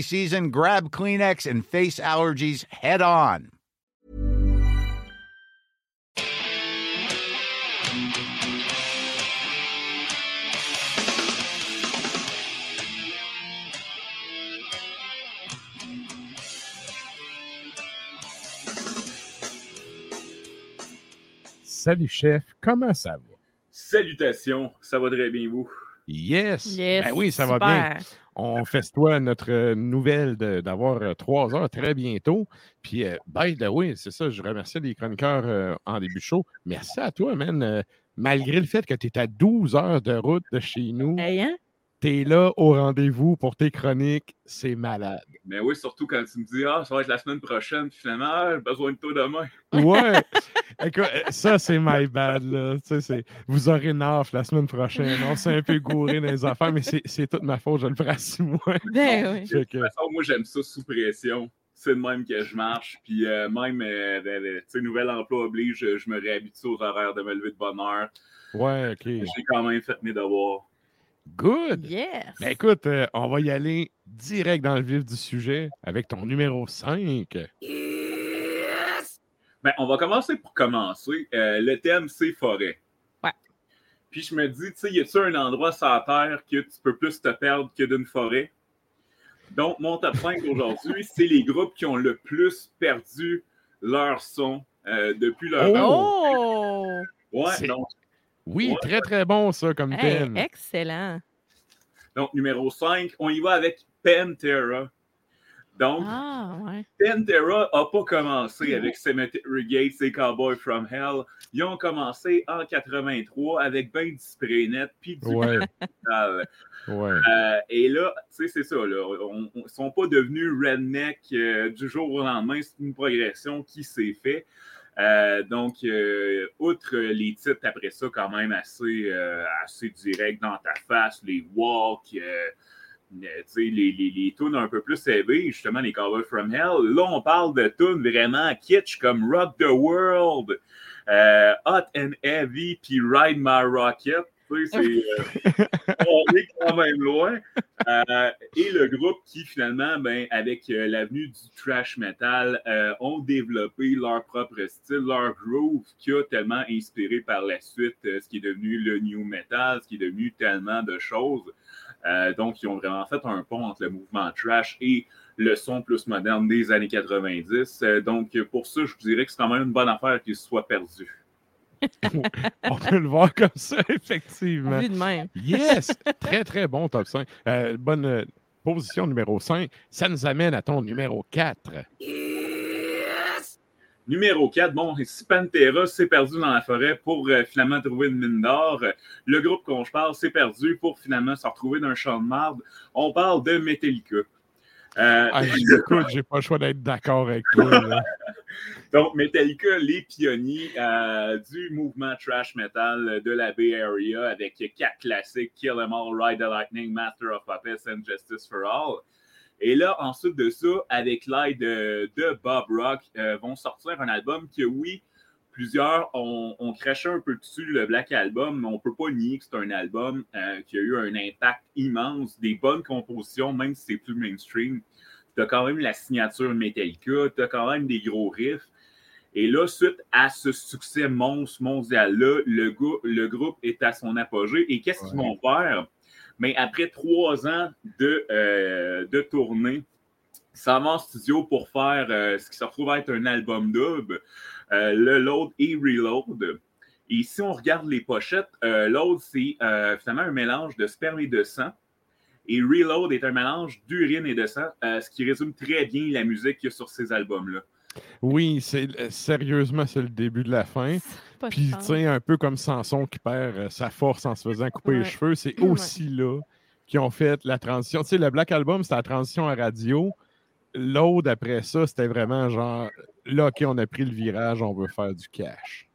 season, grab Kleenex and face allergies head on. Salut chef, comment ça va? Salutations, ça va très bien vous? Yes! Yes, Ben oui, ça va bien. On festoie notre euh, nouvelle d'avoir euh, trois heures très bientôt. Puis, euh, by the way, c'est ça, je remercie les chroniqueurs euh, en début de show. Merci à toi, man. Euh, malgré le fait que tu es à 12 heures de route de chez nous, Hey, hein? Tu es là au rendez-vous pour tes chroniques. C'est malade. Mais oui, surtout quand tu me dis Ah, ça va être la semaine prochaine, puis finalement, ah, j'ai besoin de toi demain. Ouais! Écoute, euh, ça, c'est my bad, là. Tu sais, c'est- vous aurez une offre la semaine prochaine. On s'est un peu gouré dans les affaires, mais c'est c'est toute ma faute, je le ferai à six mois. Ben oui. Que- De toute façon, moi, j'aime ça sous pression. C'est de même que je marche. Puis euh, même, euh, tu sais, nouvel emploi oblige, je, je me réhabitue aux horaires de me lever de bonne heure. Ouais, OK. J'ai quand même fait mes devoirs. Good! Yes. Ben écoute, euh, on va y aller direct dans le vif du sujet avec ton numéro 5. Ben, on va commencer pour commencer. Euh, le thème, c'est forêt. Ouais. Puis je me dis, tu sais, y a-tu un endroit sur la Terre que tu peux plus te perdre que d'une forêt? Donc, mon top 5 aujourd'hui, c'est les groupes qui ont le plus perdu leur son euh, depuis leur. Oh! Ouais, C'est- donc, Oui, Ouais. très très bon ça comme Hey, thème. excellent. donc, numéro 5, on y va avec Pantera. Donc, Ah, ouais. Pantera n'a pas commencé avec Cemetery Gates et Cowboy from Hell. Ils ont commencé en 83 avec ben du spray net puis du Ouais. metal. Ouais. Euh, et là, tu sais, c'est ça. Là, on- on- ils ne sont pas devenus redneck euh, du jour au lendemain. C'est une progression qui s'est faite. Euh, donc, euh, outre les titres après ça, quand même assez, euh, assez direct dans ta face, les walks, les, les, les tunes un peu plus élevées, justement, les Cowboys from Hell. Là, on parle de tunes vraiment kitsch comme Rock the World, Hot and Heavy, puis Ride My Rocket. Euh, on est quand même loin. Euh, et le groupe qui, finalement, ben, avec euh, l'avenue du trash metal, ont développé leur propre style, leur groove, qui a tellement inspiré par la suite ce qui est devenu le new metal, ce qui est devenu tellement de choses. Donc, ils ont vraiment fait un pont entre le mouvement trash et le son plus moderne des années 90. Euh, donc, pour ça, je dirais que c'est quand même une bonne affaire qu'ils se soient perdus. On peut le voir comme ça, effectivement. Vu de même. Yes! Très très bon top 5. Euh, bonne euh, position numéro 5. Ça nous amène à ton numéro 4. Numéro 4, bon, si Pantera s'est perdu dans la forêt pour euh, finalement trouver une mine d'or, euh, le groupe qu'on je parle s'est perdu pour finalement se retrouver dans un champ de marde. On parle de Metallica. Euh, Ah, écoute, j'ai pas le choix d'être d'accord avec toi. là. donc, Metallica, les pionniers euh, du mouvement trash metal de la Bay Area avec quatre classiques Kill 'Em All, Ride the Lightning, Master of Puppets and Justice for All. Et là, ensuite de ça, avec l'aide de, de Bob Rock, euh, vont sortir un album que, oui, plusieurs ont, ont craché un peu dessus le Black Album, mais on ne peut pas nier que c'est un album euh, qui a eu un impact immense, des bonnes compositions, même si c'est plus mainstream. Tu as quand même la signature Metallica, tu as quand même des gros riffs. Et là, suite à ce succès monstre mondial-là, le, le groupe est à son apogée. Et qu'est-ce qu'ils vont faire? Mais après trois ans de, euh, de tournée, ça va en studio pour faire euh, ce qui se retrouve à être un album dub, euh, le Load et Reload. Et si on regarde les pochettes, euh, Load, c'est euh, finalement un mélange de sperme et de sang. Et Reload est un mélange d'urine et de sang, euh, ce qui résume très bien la musique qu'il y a sur ces albums-là. Oui, c'est sérieusement, c'est le début de la fin. Puis, tu sais, un peu comme Samson qui perd euh, sa force en se faisant couper les cheveux, c'est Ouais. aussi là qu'ils ont fait la transition. Tu sais, le Black Album, c'était la transition à radio. L'autre, après ça, c'était vraiment genre, là, OK, on a pris le virage, on veut faire du cash.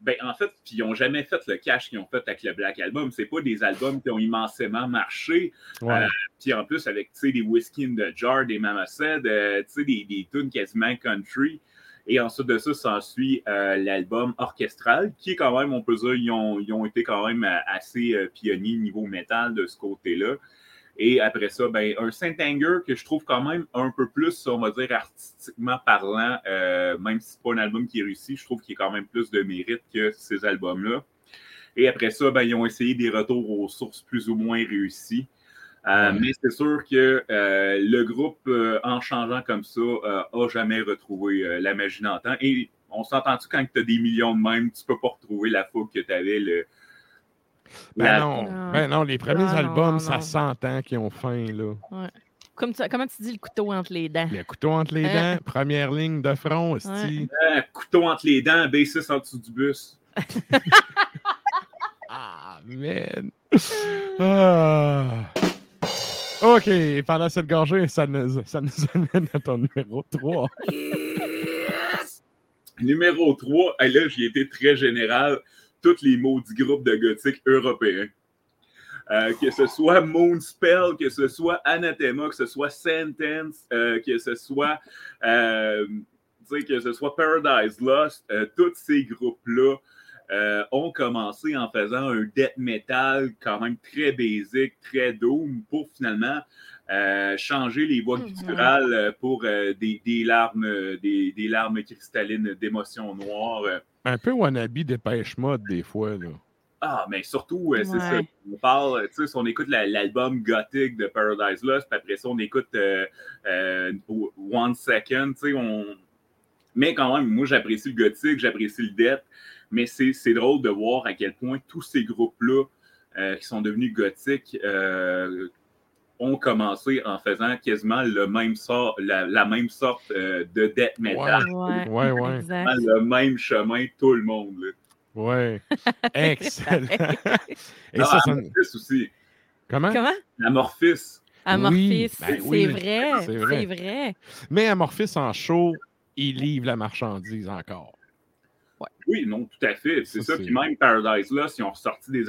Ben, en fait, puis ils n'ont jamais fait le cash qu'ils ont fait avec le Black Album. C'est pas des albums qui ont immensément marché. Ouais. Euh, Puis en plus, avec des Whiskey in the Jar, des Mama Said, euh, des, des tunes quasiment country. Et ensuite de ça, s'ensuit euh, l'album orchestral, qui est quand même, on peut dire, ils ont, ils ont été quand même assez pionniers niveau métal de ce côté-là. Et après ça, ben, un Saint Anger que je trouve quand même un peu plus, on va dire, artistiquement parlant, euh, même si c'est pas un album qui est réussi, je trouve qu'il y a quand même plus de mérite que ces albums-là. Et après ça, ben, ils ont essayé des retours aux sources plus ou moins réussis. Euh, Ouais. Mais c'est sûr que euh, le groupe, en changeant comme ça, a jamais retrouvé la magie d'antan. Et on s'entend-tu quand tu as des millions de même, tu peux pas retrouver la fougue que tu avais. Le, Ben, la- non, Non. ben non, les premiers Non, non, albums, non, ça s'entend qu'ils ont faim, là. Comme tu- comment tu dis le couteau entre les dents? Le couteau entre les Hein? dents, première ligne de front, esti. Ah, couteau entre les dents, B6 en dessous du bus. Ah, man. Ah. OK, pendant cette gorgée, ça nous, ça nous amène à ton numéro 3. Numéro 3, et là, j'y été très général, tous les maudits groupes de gothique européens. Euh, que ce soit Moonspell, que ce soit Anathema, que ce soit Sentence, euh, que ce soit, euh, que ce soit Paradise Lost, tous ces groupes-là ont commencé en faisant un death metal quand même très basique, très doom, pour finalement changer les voix Mhm. gutturales euh, pour des, des larmes, des, des larmes cristallines d'émotions noires. Un peu wannabe dépêche mode, des fois, là. Ah, mais surtout, euh, c'est Ouais. ça. On parle, tu sais, si on écoute la- l'album gothique de Paradise Lost, puis après ça, on écoute euh, euh, One Second, tu sais, on. Mais quand même, moi, j'apprécie le gothique, j'apprécie le death, mais c'est c'est drôle de voir à quel point tous ces groupes-là euh, qui sont devenus gothiques euh, ont commencé en faisant quasiment le même sort, la, la même sorte euh, de death metal. Ouais, Ouais, ouais. exact. Le même chemin, tout le monde. Là. Ouais. Excellent. Et ça, ça... Amorphis aussi. Comment? Comment? Amorphis. Amorphis, ben c'est oui, vrai, c'est vrai. c'est vrai. Mais Amorphis en show, il livre la marchandise encore. Oui, non, tout à fait. C'est Ça, ça. Puis même Paradise Lost, ils ont ressorti des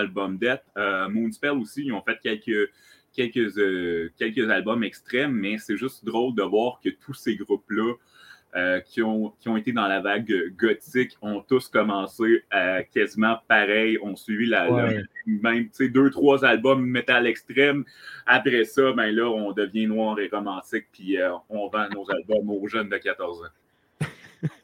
Albums Death. Euh, Moonspell aussi, ils ont fait quelques, quelques, euh, quelques albums extrêmes, mais c'est juste drôle de voir que tous ces groupes-là euh, qui, ont, qui ont été dans la vague gothique ont tous commencé euh, quasiment pareil, ont suivi la, Ouais. la- même tu sais, deux, trois albums métal extrême. Après ça, ben là, on devient noir et romantique, puis euh, on vend nos albums aux jeunes de 14 ans.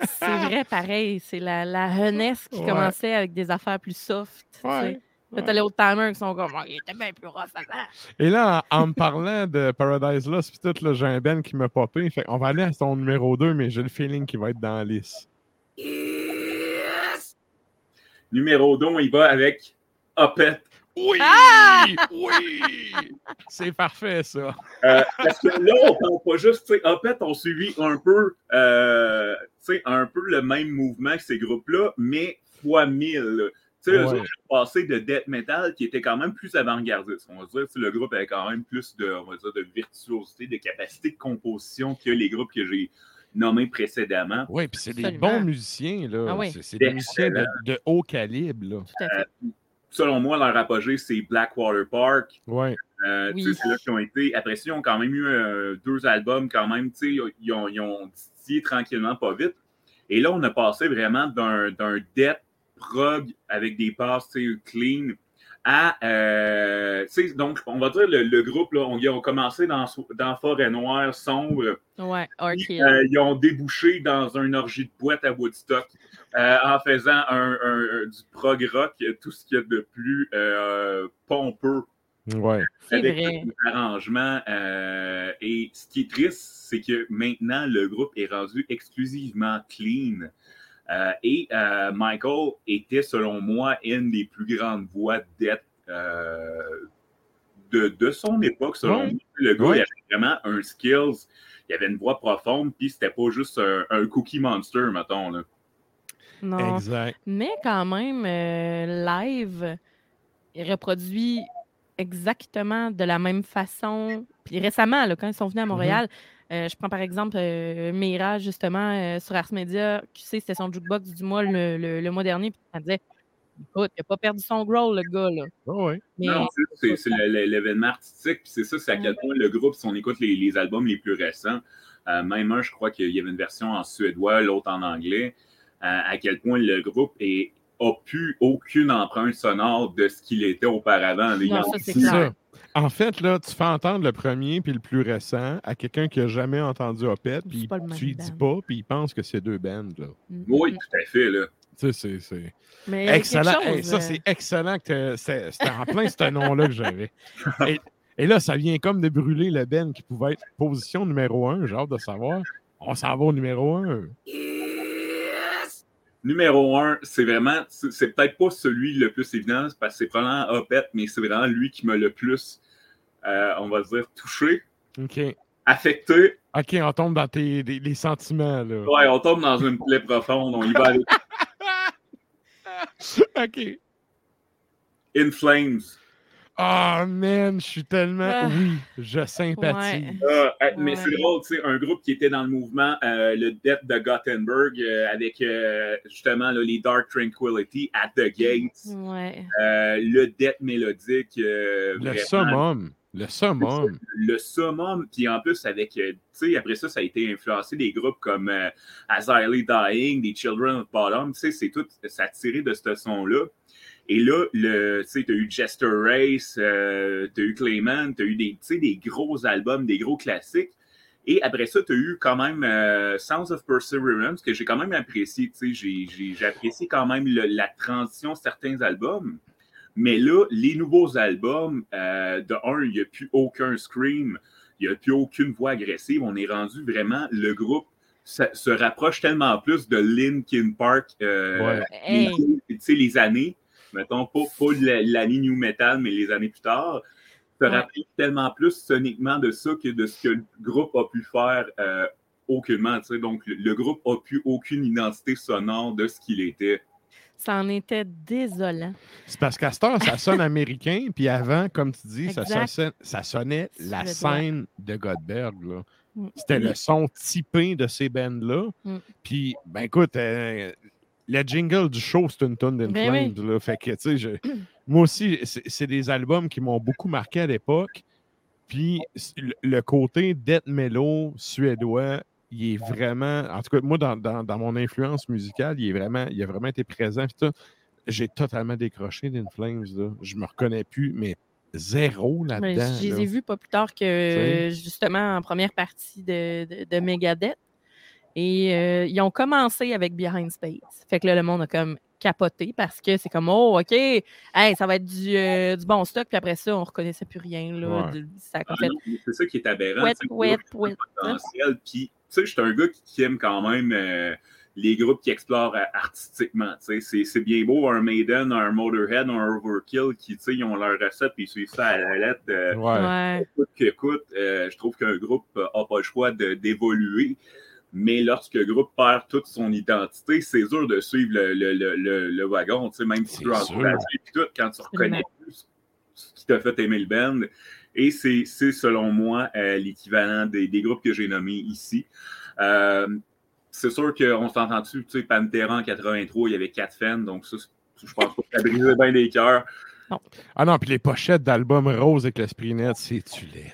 C'est vrai, pareil. C'est la, la jeunesse qui Ouais. commençait avec des affaires plus soft. tu sais. Ouais. Là, t'allais au timer qui sont comme, oh, il était bien plus rough avant. Et là, en, me parlant de Paradise Lost, puis tout, j'ai un Ben qui m'a popé. Fait on va aller à son numéro 2, mais j'ai le feeling qu'il va être dans la. Yes! Numéro 2, il va avec Opet. Oui! Ah! Oui! C'est parfait, ça. Euh, parce que là, on parle pas juste, tu sais, Opet ont suivi un peu, euh, un peu le même mouvement que ces groupes-là, mais fois 1000. Tu sais, Ouais. ils ont passé de death metal qui était quand même plus avant-gardiste. On va dire, sais, le groupe avait quand même plus de, on va dire, de virtuosité, de capacité de composition que les groupes que j'ai nommés précédemment. Oui, puis c'est des bons musiciens, là. Ah oui. C'est- des musiciens de, haut calibre, là. Tout à fait. Selon moi, leur apogée, c'est Blackwater Park. Ouais. Euh, Oui. tu sais, C'est là qu'ils ont été. Après ça, ils ont quand même eu euh, deux albums, quand même. tu sais, Ils ont, ils ont titillé tranquillement, pas vite. Et là, on a passé vraiment d'un d'un death prog avec des passes clean à. euh, donc, on va dire le, le groupe, là, on, ils ont commencé dans, dans Forêt Noire, sombre. Ouais, euh, ils ont débouché dans une orgie de boîte à Woodstock euh, en faisant un, un- un- du prog rock, tout ce qu'il y a de plus euh, pompeux Ouais. Avec vrai. des arrangements. euh, et ce qui est triste, c'est que maintenant, le groupe est rendu exclusivement clean. Euh, et euh, Michael était, selon moi, une des plus grandes voix d'être euh, de, de son époque, selon moi. Le gars, il avait vraiment un skills, il avait une voix profonde, puis c'était pas juste un, un cookie monster, mettons. Là. Non. Exact. Mais quand même, euh, live, il reproduit exactement de la même façon. Puis récemment, là, quand ils sont venus à Montréal, euh, je prends par exemple euh, Mira, justement, euh, sur Ars Media, qui sait, c'était son jukebox du mois le, le- le mois dernier, puis elle disait Écoute, il n'a pas perdu son growl, le gars, là. Mais Non, c'est- l'événement artistique, puis c'est ça, c'est à quel point le groupe, si on écoute les, les albums les plus récents, euh, même un, je crois qu'il y avait une version en suédois, l'autre en anglais, euh, à quel point le groupe est, a pu aucune empreinte sonore de ce qu'il était auparavant. Non, ça, c'est C'est clair. En fait, là, tu fais entendre le premier puis le plus récent à quelqu'un qui n'a jamais entendu Opet, puis tu lui dis pas, puis il pense que c'est deux bands, là. Mm, Oui, tout à fait. Là. Tu sais, c'est- Excellent. Hey, ça, euh, c'est excellent que c'était en plein ce nom-là que j'avais. Et, et là, ça vient comme de brûler le Ben qui pouvait être position numéro un. J'ai hâte de savoir. On s'en va au numéro un. Numéro un, c'est vraiment, c'est peut-être pas celui le plus évident, parce que c'est probablement Opet, mais c'est vraiment lui qui m'a le plus, euh, on va dire, touché, OK. affecté. OK, on tombe dans tes, des- les sentiments, là. Ouais, on tombe dans une plaie profonde, on y va avec OK. In Flames. Ah, man, je suis tellement... Ah. Oui, je sympathise. Ouais. Ah, euh, mais Ouais. c'est drôle, tu sais, un groupe qui était dans le mouvement, euh, le Death de Gothenburg, euh, avec euh, justement là, les Dark Tranquility, At the Gates, Ouais. euh, le Death mélodique. euh, Le vraiment, summum. Le summum. Le summum, puis en plus, avec, tu sais, après ça, ça a été influencé des groupes comme euh, As I Lay Dying, des Children of Bottom, tu sais, c'est tout, ça a tiré de ce son-là. Et là, le, tu sais, t'as eu Jester Race, euh, t'as eu Clayman, t'as eu des, tu sais, des gros albums, des gros classiques. Et après ça, t'as eu quand même euh, Sounds of Perseverance, que j'ai quand même apprécié, tu sais, j'ai- j'ai j'ai apprécié quand même le- la transition de certains albums. Mais là, les nouveaux albums, euh, de un, il n'y a plus aucun scream, il n'y a plus aucune voix agressive. On est rendu vraiment, le groupe se, se rapproche tellement plus de Linkin Park, euh, Ouais. Hey. les, tu sais, les années, mettons, pas, pas la- l'année New Metal, mais les années plus tard, se Ouais. rapproche tellement plus soniquement de ça que de ce que le groupe a pu faire euh, aucunement. tu sais. Donc, le, le groupe n'a plus aucune identité sonore de ce qu'il était. Ça en était désolant. C'est parce qu'à cette heure, ça sonne américain, puis avant, comme tu dis, ça, sonnait, ça sonnait la scène de Godberg. là. Mm. C'était le son typé de ces bands-là. Mm. Puis, ben écoute, euh, le jingle du show, c'est une tonne Ben oui. Fait que, tu sais, je- moi aussi, c'est des albums qui m'ont beaucoup marqué à l'époque. Puis, le- côté death mellow suédois, il est vraiment, en tout cas, moi, dans, dans- dans mon influence musicale, il, est vraiment, il a vraiment été présent. J'ai totalement décroché d'In Flames. Là. Je me reconnais plus, mais zéro là-dedans. je les ai vus pas plus tard que justement en première partie de, de, de Megadeth. Et euh, ils ont commencé avec Behind Space. Fait que là, le monde a comme capoté parce que c'est comme Oh, OK, hey, ça va être du, euh, du bon stock. Puis après ça, on reconnaissait plus rien. Là, Ouais. de- ça a Ah C'est ça qui est aberrant. Tu sais. Puis, tu sais, je suis un gars qui, qui aime quand même euh, les groupes qui explorent euh, artistiquement. C'est, c'est bien beau, un Maiden, un Motorhead, un Overkill qui ils ont leur recette et ils suivent ça à la lettre. Euh, Ouais. Écoute, écoute, euh, je trouve qu'un groupe n'a pas le choix de- d'évoluer. Mais lorsque le groupe perd toute son identité, c'est dur de suivre le, le, le, le, le wagon, tu sais, même si tu puis tout, quand tu reconnais plus ce qui t'a fait aimer le band. Et c'est, selon moi, euh, l'équivalent des, des groupes que j'ai nommés ici. Euh, c'est sûr qu'on s'entend dessus, tu sais, Pantera en 83, il y avait quatre fans, donc ça, je pense pas que ça brisait bien des cœurs. Ah non, puis les pochettes d'albums roses avec l'esprit net, c'est-tu laid?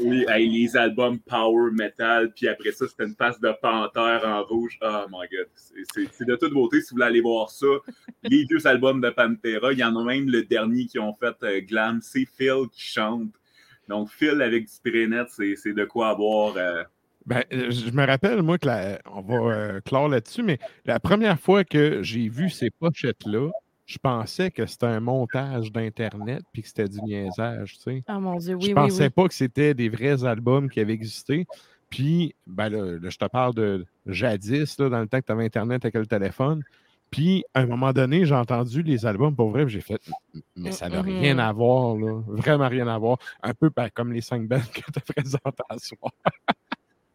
Oui, hey, les albums power metal, puis après ça, c'était une face de panthère en rouge. Oh my god, c'est- c'est c'est de toute beauté si vous voulez aller voir ça. Les vieux albums de Pantera, il y en a même le dernier qui ont fait euh, Glam, c'est Phil qui chante. Donc Phil avec du spray net, c'est c'est de quoi avoir. euh, Ben, euh, je me rappelle, moi, que la- on va euh, clore là-dessus, mais la première fois que j'ai vu ces pochettes-là, je pensais que c'était un montage d'Internet puis que c'était du niaisage, tu sais. Ah mon Dieu, je oui, oui, pensais oui. pas que c'était des vrais albums qui avaient existé. Puis, ben là, là, je te parle de jadis, là, dans le temps que tu avais Internet avec le téléphone. Puis, à un moment donné, j'ai entendu les albums pour vrai, j'ai fait, mais ça n'a rien à voir, là. Vraiment rien à voir. Un peu ben, comme les cinq bands que tu as présentés à soir.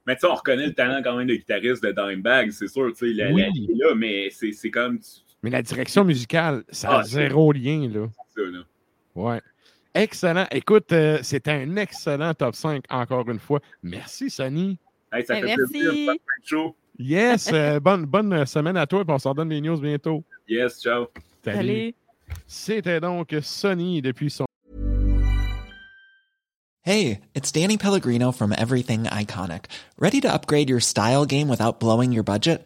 Mais tu sais, on reconnaît le talent quand même de guitariste de Dimebag, c'est sûr, tu sais, la, Oui. la là, mais c'est c'est comme Mais la direction musicale, ça a Ah, zéro lien, là. là. Ouais. Excellent. Écoute, euh, c'était un excellent top 5, encore une fois. Merci, Sonny. Hey, ça Eh, fait merci. plaisir, show. Yes, euh, bonne, bonne semaine à toi, puis on s'en donne les news bientôt. Yes, ciao. Salut. C'était donc Sonny depuis son Hey, it's Danny Pellegrino from Everything Iconic. Ready to upgrade your style game without blowing your budget?